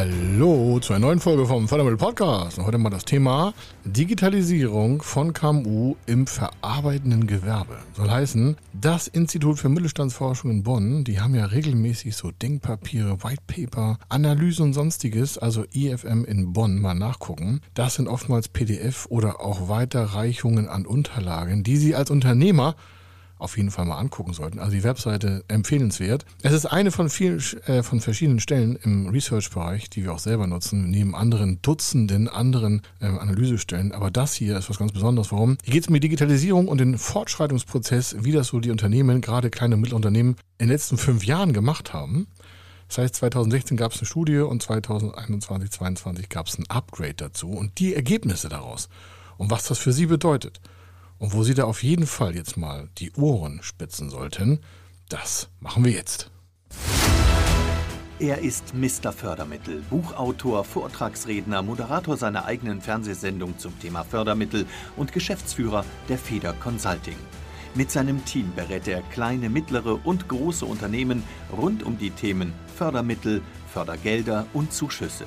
Hallo zu einer neuen Folge vom Fördermittel Podcast. Und heute mal das Thema Digitalisierung von KMU im verarbeitenden Gewerbe. Soll heißen, das Institut für Mittelstandsforschung in Bonn, die haben ja regelmäßig so Denkpapiere, Whitepaper, Analysen und sonstiges, also IFM in Bonn mal nachgucken. Das sind oftmals PDF oder auch Weiterreichungen an Unterlagen, die Sie als Unternehmer auf jeden Fall mal angucken sollten. Also die Webseite empfehlenswert. Es ist eine von vielen, äh, von verschiedenen Stellen im Research-Bereich, die wir auch selber nutzen, neben anderen Dutzenden anderen äh, Analysestellen. Aber das hier ist was ganz Besonderes. Warum? Hier geht es um die Digitalisierung und den Fortschreitungsprozess, wie das so die Unternehmen, gerade kleine und Mittelunternehmen, in den letzten fünf Jahren gemacht haben. Das heißt, 2016 gab es eine Studie und 2021, 2022 gab es ein Upgrade dazu und die Ergebnisse daraus und was das für Sie bedeutet. Und wo Sie da auf jeden Fall jetzt mal die Ohren spitzen sollten, das machen wir jetzt. Er ist Mr. Fördermittel, Buchautor, Vortragsredner, Moderator seiner eigenen Fernsehsendung zum Thema Fördermittel und Geschäftsführer der Feder Consulting. Mit seinem Team berät er kleine, mittlere und große Unternehmen rund um die Themen Fördermittel, Fördergelder und Zuschüsse.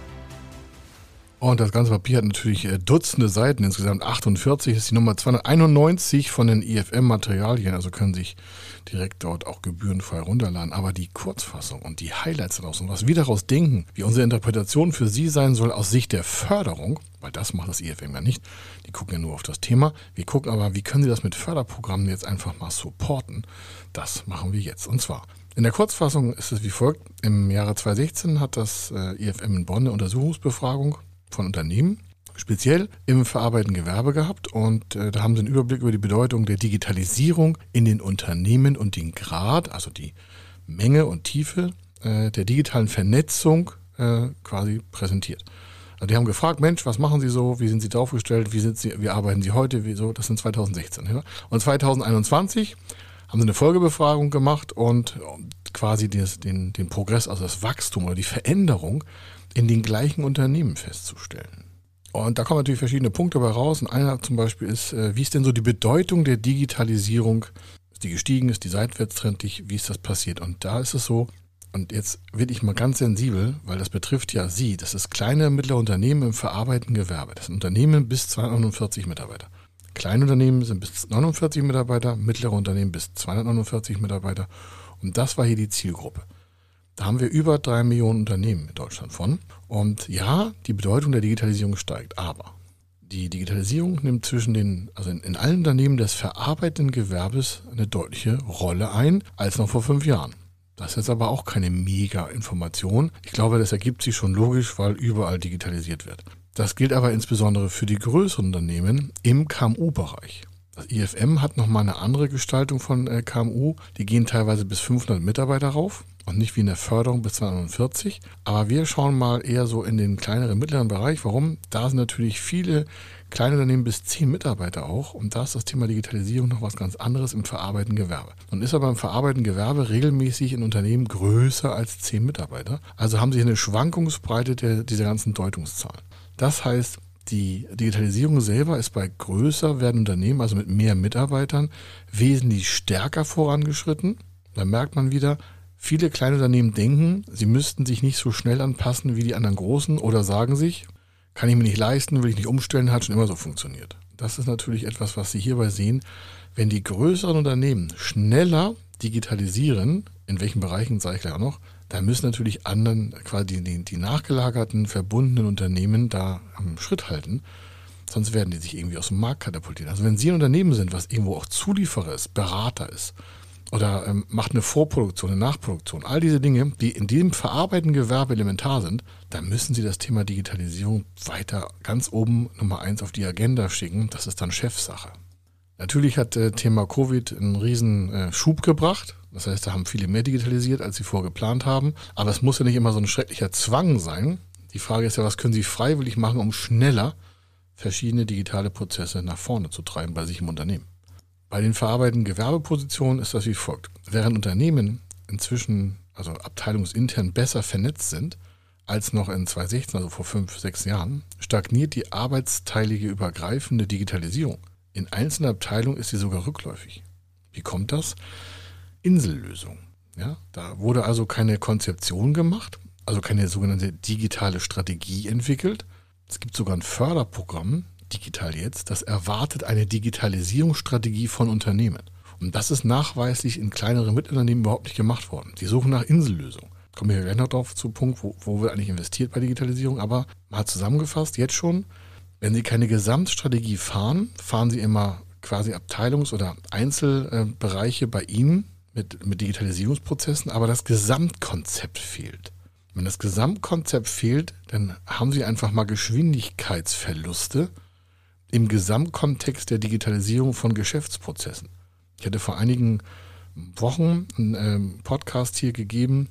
Und das ganze Papier hat natürlich äh, Dutzende Seiten, insgesamt 48, ist die Nummer 291 von den IFM-Materialien, also können sich direkt dort auch gebührenfrei runterladen. Aber die Kurzfassung und die Highlights daraus und was wir daraus denken, wie unsere Interpretation für Sie sein soll aus Sicht der Förderung, weil das macht das IFM ja nicht, die gucken ja nur auf das Thema. Wir gucken aber, wie können Sie das mit Förderprogrammen jetzt einfach mal supporten. Das machen wir jetzt. Und zwar in der Kurzfassung ist es wie folgt. Im Jahre 2016 hat das äh, IFM in Bonn eine Untersuchungsbefragung von Unternehmen, speziell im verarbeitenden Gewerbe gehabt. Und äh, da haben sie einen Überblick über die Bedeutung der Digitalisierung in den Unternehmen und den Grad, also die Menge und Tiefe äh, der digitalen Vernetzung äh, quasi präsentiert. Also die haben gefragt, Mensch, was machen Sie so? Wie sind Sie aufgestellt? Wie, sind Sie, wie arbeiten Sie heute? Wieso? Das sind 2016. Ja? Und 2021 haben sie eine Folgebefragung gemacht und quasi des, den, den Progress, also das Wachstum oder die Veränderung in den gleichen Unternehmen festzustellen. Und da kommen natürlich verschiedene Punkte dabei raus. Und einer zum Beispiel ist, äh, wie ist denn so die Bedeutung der Digitalisierung? Ist die gestiegen? Ist die seitwärtstrendig? Wie ist das passiert? Und da ist es so, und jetzt werde ich mal ganz sensibel, weil das betrifft ja Sie. Das ist kleine, mittlere Unternehmen im verarbeitenden Gewerbe. Das sind Unternehmen bis 249 Mitarbeiter. Kleine Unternehmen sind bis 49 Mitarbeiter, mittlere Unternehmen bis 249 Mitarbeiter. Und das war hier die Zielgruppe. Da haben wir über drei Millionen Unternehmen in Deutschland von. Und ja, die Bedeutung der Digitalisierung steigt, aber die Digitalisierung nimmt zwischen den, also in, in allen Unternehmen des verarbeitenden Gewerbes eine deutliche Rolle ein, als noch vor fünf Jahren. Das ist jetzt aber auch keine Mega-Information. Ich glaube, das ergibt sich schon logisch, weil überall digitalisiert wird. Das gilt aber insbesondere für die größeren Unternehmen im KMU-Bereich. Das IFM hat nochmal eine andere Gestaltung von äh, KMU. Die gehen teilweise bis 500 Mitarbeiter rauf und nicht wie in der Förderung bis 240. Aber wir schauen mal eher so in den kleineren, mittleren Bereich. Warum? Da sind natürlich viele kleine Unternehmen bis 10 Mitarbeiter auch. Und da ist das Thema Digitalisierung noch was ganz anderes im verarbeitenden Gewerbe. Und ist aber im verarbeitenden Gewerbe regelmäßig in Unternehmen größer als 10 Mitarbeiter. Also haben sie eine Schwankungsbreite der, dieser ganzen Deutungszahlen. Das heißt, die Digitalisierung selber ist bei größer werdenden Unternehmen, also mit mehr Mitarbeitern, wesentlich stärker vorangeschritten. Da merkt man wieder, viele kleine Unternehmen denken, sie müssten sich nicht so schnell anpassen wie die anderen großen oder sagen sich, kann ich mir nicht leisten, will ich nicht umstellen, hat schon immer so funktioniert. Das ist natürlich etwas, was Sie hierbei sehen. Wenn die größeren Unternehmen schneller digitalisieren, in welchen Bereichen sage ich gleich auch noch, da müssen natürlich anderen, quasi die, die nachgelagerten, verbundenen Unternehmen da am Schritt halten. Sonst werden die sich irgendwie aus dem Markt katapultieren. Also wenn Sie ein Unternehmen sind, was irgendwo auch Zulieferer ist, Berater ist oder ähm, macht eine Vorproduktion, eine Nachproduktion, all diese Dinge, die in dem verarbeitenden Gewerbe elementar sind, dann müssen Sie das Thema Digitalisierung weiter ganz oben Nummer eins auf die Agenda schicken. Das ist dann Chefsache. Natürlich hat äh, Thema Covid einen riesen äh, Schub gebracht. Das heißt, da haben viele mehr digitalisiert, als sie vorgeplant haben. Aber es muss ja nicht immer so ein schrecklicher Zwang sein, Die Frage ist ja, was können Sie freiwillig machen, um schneller verschiedene digitale Prozesse nach vorne zu treiben bei sich im Unternehmen? Bei den verarbeitenden Gewerbepositionen ist das wie folgt. Während Unternehmen inzwischen, also abteilungsintern, besser vernetzt sind als noch in 2016, also vor fünf, sechs Jahren, stagniert die arbeitsteilige übergreifende Digitalisierung. In einzelnen Abteilungen ist sie sogar rückläufig. Wie kommt das? Insellösung. Ja, da wurde also keine Konzeption gemacht, also keine sogenannte digitale Strategie entwickelt. Es gibt sogar ein Förderprogramm, Digital jetzt, das erwartet eine Digitalisierungsstrategie von Unternehmen. Und das ist nachweislich in kleineren Mitunternehmen überhaupt nicht gemacht worden. Die suchen nach Insellösungen. Kommen wir gleich noch drauf zu Punkt, wo, wo wird eigentlich investiert bei Digitalisierung. Aber mal zusammengefasst, jetzt schon, wenn Sie keine Gesamtstrategie fahren, fahren Sie immer quasi Abteilungs- oder Einzelbereiche bei Ihnen mit, mit Digitalisierungsprozessen, aber das Gesamtkonzept fehlt. Wenn das Gesamtkonzept fehlt, dann haben Sie einfach mal Geschwindigkeitsverluste im Gesamtkontext der Digitalisierung von Geschäftsprozessen. Ich hatte vor einigen Wochen einen ähm, Podcast hier gegeben,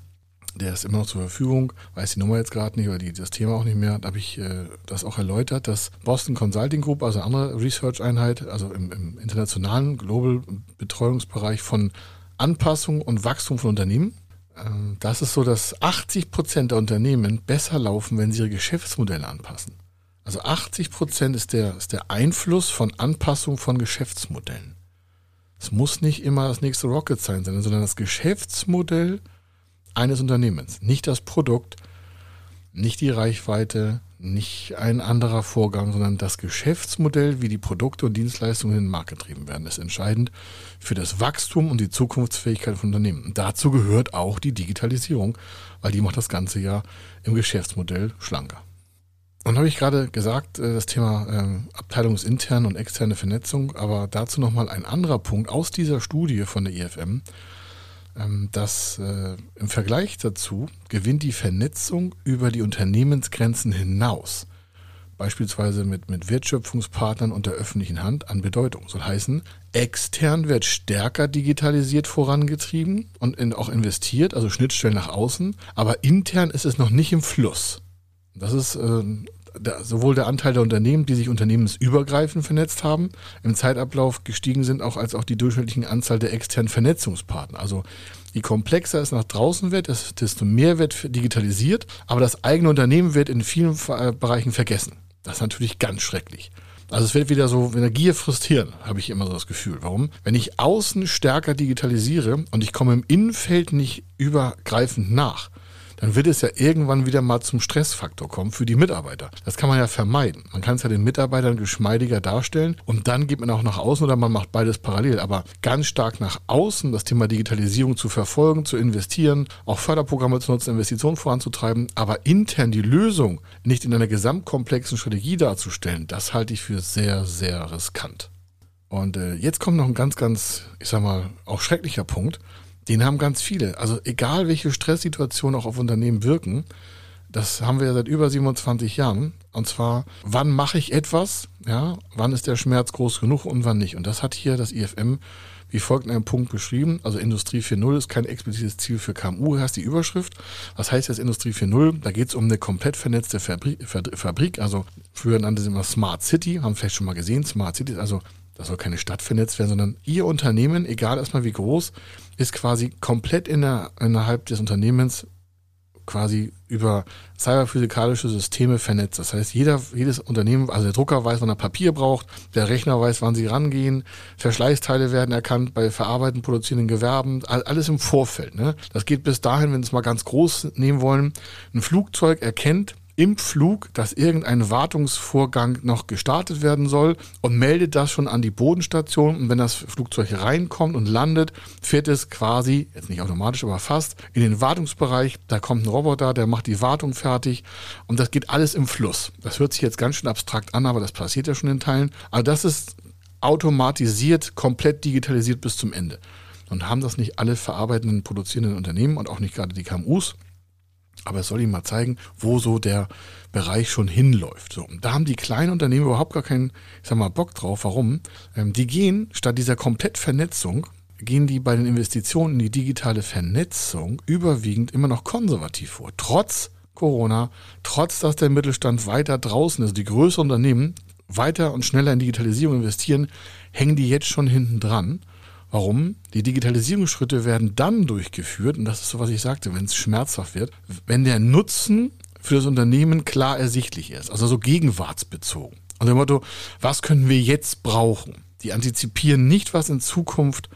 der ist immer noch zur Verfügung, weiß die Nummer jetzt gerade nicht oder die, das Thema auch nicht mehr. Da habe ich äh, das auch erläutert, dass Boston Consulting Group, also eine andere Research-Einheit, also im, im internationalen Global Betreuungsbereich von Anpassung und Wachstum von Unternehmen, äh, das ist so, dass 80 Prozent der Unternehmen besser laufen, wenn sie ihre Geschäftsmodelle anpassen. Also 80 Prozent ist der, ist der Einfluss von Anpassung von Geschäftsmodellen. Es muss nicht immer das nächste Rocket sein, sondern das Geschäftsmodell eines Unternehmens. Nicht das Produkt, nicht die Reichweite, nicht ein anderer Vorgang, sondern das Geschäftsmodell, wie die Produkte und Dienstleistungen in den Markt getrieben werden, ist entscheidend für das Wachstum und die Zukunftsfähigkeit von Unternehmen. Und dazu gehört auch die Digitalisierung, weil die macht das Ganze ja im Geschäftsmodell schlanker. Und habe ich gerade gesagt, äh, das Thema ähm, abteilungsinterne und externe Vernetzung, aber dazu nochmal ein anderer Punkt aus dieser Studie von der IFM, dass äh, im Vergleich dazu gewinnt die Vernetzung über die Unternehmensgrenzen hinaus, beispielsweise mit, mit Wertschöpfungspartnern und der öffentlichen Hand an Bedeutung. Soll heißen, extern wird stärker digitalisiert vorangetrieben und in, auch investiert, also Schnittstellen nach außen, aber intern ist es noch nicht im Fluss. Das ist äh, der, sowohl der Anteil der Unternehmen, die sich unternehmensübergreifend vernetzt haben, im Zeitablauf gestiegen sind, auch als auch die durchschnittliche Anzahl der externen Vernetzungspartner. Also je komplexer es nach draußen wird, desto mehr wird digitalisiert, aber das eigene Unternehmen wird in vielen äh, Bereichen vergessen. Das ist natürlich ganz schrecklich. Also es wird wieder so, wenn der Gier frustrieren, habe ich immer so das Gefühl. Warum? Wenn ich außen stärker digitalisiere und ich komme im Innenfeld nicht übergreifend nach, dann wird es ja irgendwann wieder mal zum Stressfaktor kommen für die Mitarbeiter. Das kann man ja vermeiden. Man kann es ja den Mitarbeitern geschmeidiger darstellen und dann geht man auch nach außen oder man macht beides parallel. Aber ganz stark nach außen das Thema Digitalisierung zu verfolgen, zu investieren, auch Förderprogramme zu nutzen, Investitionen voranzutreiben, aber intern die Lösung nicht in einer gesamtkomplexen Strategie darzustellen, das halte ich für sehr, sehr riskant. Und äh, jetzt kommt noch ein ganz, ganz, ich sag mal, auch schrecklicher Punkt. Den haben ganz viele. Also egal, welche Stresssituationen auch auf Unternehmen wirken, das haben wir ja seit über 27 Jahren. Und zwar, wann mache ich etwas? Ja, wann ist der Schmerz groß genug und wann nicht? Und das hat hier das IFM wie folgt in einem Punkt beschrieben. Also Industrie 4.0 ist kein explizites Ziel für KMU, heißt die Überschrift. Was heißt jetzt Industrie 4.0? Da geht es um eine komplett vernetzte Fabrik. Also früher nannte sie immer Smart City, haben vielleicht schon mal gesehen. Smart City ist also da soll keine Stadt vernetzt werden, sondern Ihr Unternehmen, egal erstmal wie groß, ist quasi komplett in der, innerhalb des Unternehmens quasi über cyberphysikalische Systeme vernetzt. Das heißt, jeder, jedes Unternehmen, also der Drucker weiß, wann er Papier braucht, der Rechner weiß, wann sie rangehen, Verschleißteile werden erkannt bei verarbeitenden, produzierenden Gewerben, alles im Vorfeld. Ne? Das geht bis dahin, wenn wir es mal ganz groß nehmen wollen, ein Flugzeug erkennt, im Flug, dass irgendein Wartungsvorgang noch gestartet werden soll und meldet das schon an die Bodenstation. Und wenn das Flugzeug reinkommt und landet, fährt es quasi, jetzt nicht automatisch, aber fast, in den Wartungsbereich. Da kommt ein Roboter, der macht die Wartung fertig und das geht alles im Fluss. Das hört sich jetzt ganz schön abstrakt an, aber das passiert ja schon in Teilen. Aber das ist automatisiert, komplett digitalisiert bis zum Ende. Und haben das nicht alle verarbeitenden, produzierenden Unternehmen und auch nicht gerade die KMUs. Aber es soll Ihnen mal zeigen, wo so der Bereich schon hinläuft. So, da haben die kleinen Unternehmen überhaupt gar keinen, ich sag mal, Bock drauf. Warum? Ähm, die gehen statt dieser Komplettvernetzung, gehen die bei den Investitionen in die digitale Vernetzung überwiegend immer noch konservativ vor. Trotz Corona, trotz dass der Mittelstand weiter draußen ist, die größeren Unternehmen weiter und schneller in Digitalisierung investieren, hängen die jetzt schon hinten dran. Warum? Die Digitalisierungsschritte werden dann durchgeführt, und das ist so, was ich sagte, wenn es schmerzhaft wird, wenn der Nutzen für das Unternehmen klar ersichtlich ist, also so gegenwartsbezogen. Also dem Motto, was können wir jetzt brauchen? Die antizipieren nicht, was in Zukunft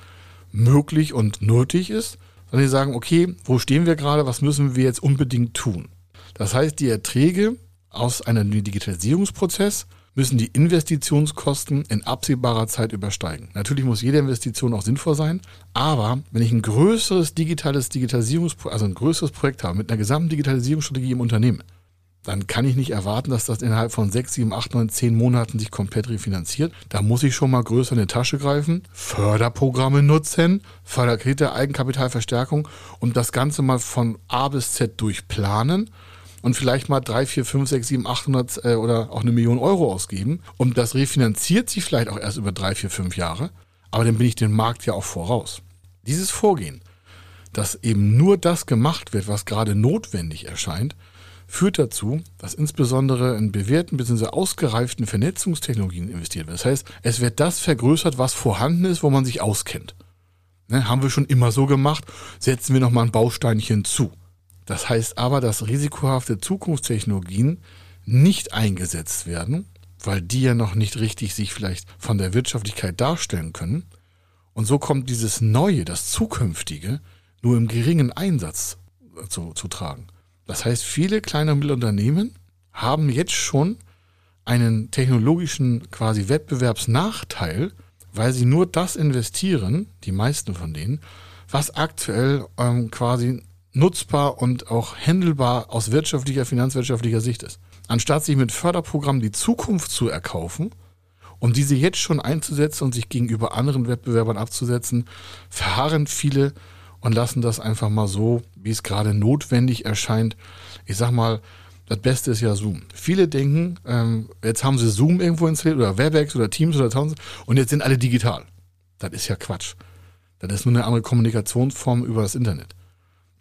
möglich und nötig ist, sondern die sagen, okay, wo stehen wir gerade, was müssen wir jetzt unbedingt tun? Das heißt, die Erträge aus einem Digitalisierungsprozess müssen die Investitionskosten in absehbarer Zeit übersteigen. Natürlich muss jede Investition auch sinnvoll sein, aber wenn ich ein größeres digitales Digitalisierungs also ein größeres Projekt habe mit einer gesamten Digitalisierungsstrategie im Unternehmen, dann kann ich nicht erwarten, dass das innerhalb von sechs, sieben, acht, neun, zehn Monaten sich komplett refinanziert. Da muss ich schon mal größer in die Tasche greifen, Förderprogramme nutzen, Förderkredite, Eigenkapitalverstärkung und das Ganze mal von A bis Z durchplanen und vielleicht mal drei, vier, fünf, sechs, sieben, 800 äh, oder auch eine Million Euro ausgeben. Und das refinanziert sich vielleicht auch erst über drei, vier, fünf Jahre. Aber dann bin ich den Markt ja auch voraus. Dieses Vorgehen, dass eben nur das gemacht wird, was gerade notwendig erscheint, führt dazu, dass insbesondere in bewährten bzw. ausgereiften Vernetzungstechnologien investiert wird. Das heißt, es wird das vergrößert, was vorhanden ist, wo man sich auskennt. Ne, haben wir schon immer so gemacht, setzen wir nochmal ein Bausteinchen zu. Das heißt aber, dass risikohafte Zukunftstechnologien nicht eingesetzt werden, weil die ja noch nicht richtig sich vielleicht von der Wirtschaftlichkeit darstellen können. Und so kommt dieses Neue, das Zukünftige, nur im geringen Einsatz zu, zu tragen. Das heißt, viele kleine und mittlere Unternehmen haben jetzt schon einen technologischen quasi Wettbewerbsnachteil, weil sie nur das investieren, die meisten von denen, was aktuell ähm, quasi nutzbar und auch händelbar aus wirtschaftlicher, finanzwirtschaftlicher Sicht ist. Anstatt sich mit Förderprogrammen die Zukunft zu erkaufen, um diese jetzt schon einzusetzen und sich gegenüber anderen Wettbewerbern abzusetzen, verharren viele und lassen das einfach mal so, wie es gerade notwendig erscheint. Ich sag mal, das Beste ist ja Zoom. Viele denken, ähm, jetzt haben sie Zoom irgendwo installiert oder Webex oder Teams oder Townsend und jetzt sind alle digital. Das ist ja Quatsch. Das ist nur eine andere Kommunikationsform über das Internet.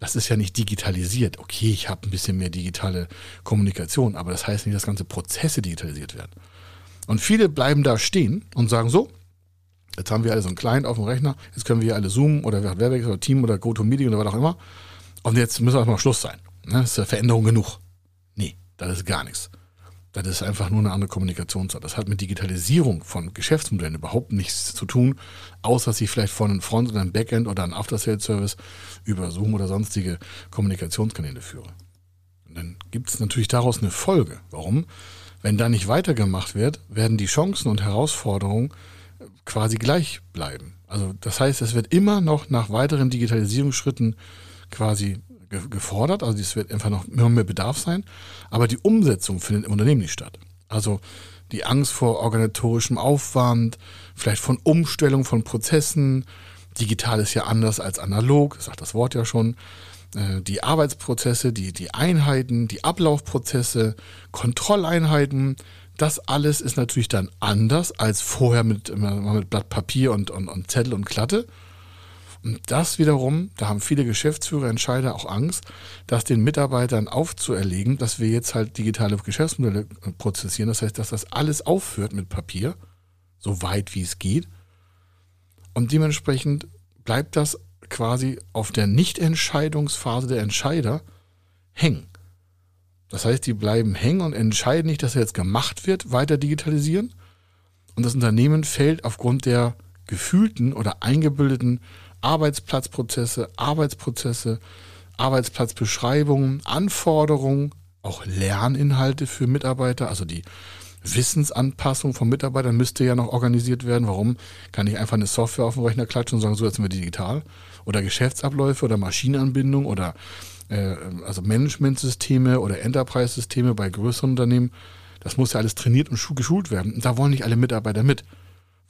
Das ist ja nicht digitalisiert. Okay, ich habe ein bisschen mehr digitale Kommunikation, aber das heißt nicht, dass ganze Prozesse digitalisiert werden. Und viele bleiben da stehen und sagen so, Jetzt haben wir alle so einen Client auf dem Rechner. Jetzt können wir hier alle Zoom oder Webex oder Team oder GoToMeeting oder was auch immer. Und jetzt müssen wir mal Schluss sein. Ne? Das ist ja Veränderung genug. Nee, das ist gar nichts. Das ist einfach nur eine andere Kommunikationsart. Das hat mit Digitalisierung von Geschäftsmodellen überhaupt nichts zu tun, außer dass ich vielleicht von einem Front- oder einem Backend oder einem After-Sales-Service über Zoom oder sonstige Kommunikationskanäle führe. Und dann gibt es natürlich daraus eine Folge. Warum? Wenn da nicht weitergemacht wird, werden die Chancen und Herausforderungen quasi gleich bleiben. Also das heißt, es wird immer noch nach weiteren Digitalisierungsschritten quasi gefordert. Also es wird einfach noch immer mehr Bedarf sein. Aber die Umsetzung findet im Unternehmen nicht statt. Also die Angst vor organisatorischem Aufwand, vielleicht von Umstellung von Prozessen. Digital ist ja anders als analog, sagt das Wort ja schon. Äh, die Arbeitsprozesse, die, die Einheiten, die Ablaufprozesse, Kontrolleinheiten, das alles ist natürlich dann anders als vorher mit, mit Blatt Papier und, und, und Zettel und Klatte. Und das wiederum, da haben viele Geschäftsführer, Entscheider auch Angst, das den Mitarbeitern aufzuerlegen, dass wir jetzt halt digitale Geschäftsmodelle prozessieren. Das heißt, dass das alles aufhört mit Papier, so weit wie es geht. Und dementsprechend bleibt das quasi auf der Nichtentscheidungsphase der Entscheider hängen. Das heißt, die bleiben hängen und entscheiden nicht, dass jetzt gemacht wird, weiter digitalisieren. Und das Unternehmen fällt aufgrund der gefühlten oder eingebildeten Arbeitsplatzprozesse, Arbeitsprozesse, Arbeitsplatzbeschreibungen, Anforderungen, auch Lerninhalte für Mitarbeiter, also die Wissensanpassung von Mitarbeitern müsste ja noch organisiert werden. Warum kann ich einfach eine Software auf den Rechner klatschen und sagen, so jetzt sind wir digital? Oder Geschäftsabläufe oder Maschinenanbindung oder äh, also Managementsysteme oder Enterprise-Systeme bei größeren Unternehmen, das muss ja alles trainiert und geschult werden. Und da wollen nicht alle Mitarbeiter mit,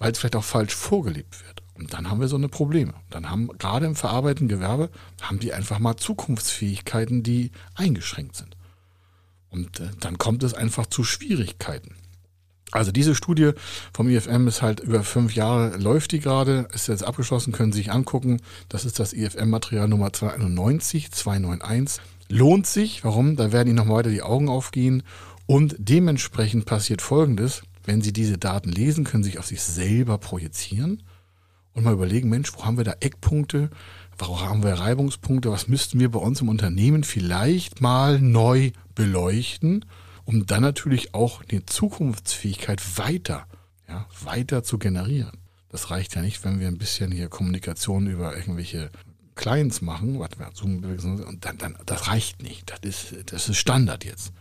weil es vielleicht auch falsch vorgelebt wird. Und dann haben wir so eine Probleme. Dann haben gerade im verarbeitenden Gewerbe, haben die einfach mal Zukunftsfähigkeiten, die eingeschränkt sind. Und äh, dann kommt es einfach zu Schwierigkeiten. Also diese Studie vom IFM ist halt über fünf Jahre, läuft die gerade, ist jetzt abgeschlossen, können Sie sich angucken. Das ist das IFM-Material Nummer 291, 291. lohnt sich. Warum? Da werden Ihnen noch weiter die Augen aufgehen. Und dementsprechend passiert Folgendes. Wenn Sie diese Daten lesen, können Sie sich auf sich selber projizieren und mal überlegen, Mensch, wo haben wir da Eckpunkte? Wo haben wir Reibungspunkte? Was müssten wir bei uns im Unternehmen vielleicht mal neu beleuchten, um dann natürlich auch die Zukunftsfähigkeit weiter, ja, weiter zu generieren? Das reicht ja nicht, wenn wir ein bisschen hier Kommunikation über irgendwelche Clients machen, und dann, dann, das reicht nicht. Das ist, das ist Standard jetzt.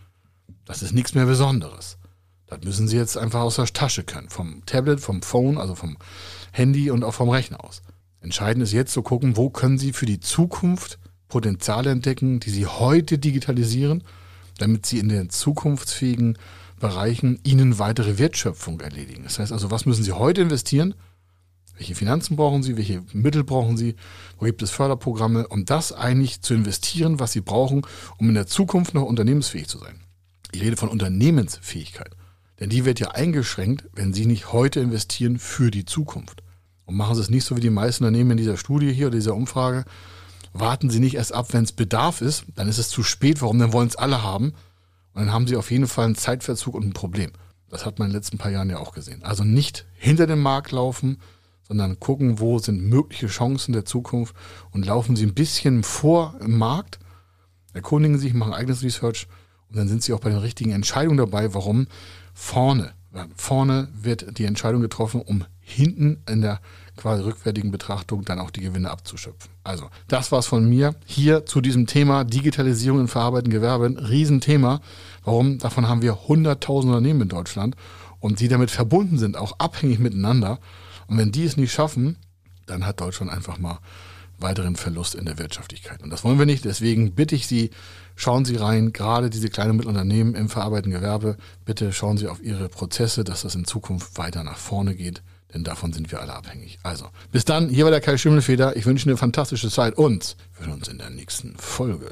Das ist nichts mehr Besonderes. Das müssen Sie jetzt einfach aus der Tasche können. Vom Tablet, vom Phone, also vom Handy und auch vom Rechner aus. Entscheidend ist jetzt zu gucken, wo können Sie für die Zukunft Potenziale entdecken, die Sie heute digitalisieren, damit Sie in den zukunftsfähigen Bereichen Ihnen weitere Wertschöpfung erledigen. Das heißt also, was müssen Sie heute investieren? Welche Finanzen brauchen Sie? Welche Mittel brauchen Sie? Wo gibt es Förderprogramme? Um das eigentlich zu investieren, was Sie brauchen, um in der Zukunft noch unternehmensfähig zu sein. Ich rede von Unternehmensfähigkeit. Denn die wird ja eingeschränkt, wenn Sie nicht heute investieren für die Zukunft. Und machen Sie es nicht so wie die meisten Unternehmen in dieser Studie hier oder dieser Umfrage. Warten Sie nicht erst ab, wenn es Bedarf ist, dann ist es zu spät. Warum? Dann wollen es alle haben. Und dann haben Sie auf jeden Fall einen Zeitverzug und ein Problem. Das hat man in den letzten paar Jahren ja auch gesehen. Also nicht hinter dem Markt laufen, sondern gucken, wo sind mögliche Chancen der Zukunft und laufen Sie ein bisschen vor im Markt, erkundigen sich, machen eigenes Research und dann sind Sie auch bei den richtigen Entscheidungen dabei. Warum? Vorne. Vorne wird die Entscheidung getroffen, um hinten in der quasi rückwärtigen Betrachtung dann auch die Gewinne abzuschöpfen. Also, das war's von mir hier zu diesem Thema Digitalisierung im verarbeitenden Gewerbe. Riesenthema. Warum? Davon haben wir 100.000 Unternehmen in Deutschland und die damit verbunden sind, auch abhängig miteinander. Und wenn die es nicht schaffen, dann hat Deutschland einfach mal weiteren Verlust in der Wirtschaftlichkeit. Und das wollen wir nicht. Deswegen bitte ich Sie, schauen Sie rein, gerade diese kleinen und mittleren Unternehmen im verarbeitenden Gewerbe. Bitte schauen Sie auf Ihre Prozesse, dass das in Zukunft weiter nach vorne geht. Denn davon sind wir alle abhängig. Also, bis dann. Hier war der Kai Schimmelfeder. Ich wünsche Ihnen eine fantastische Zeit und wir hören uns in der nächsten Folge.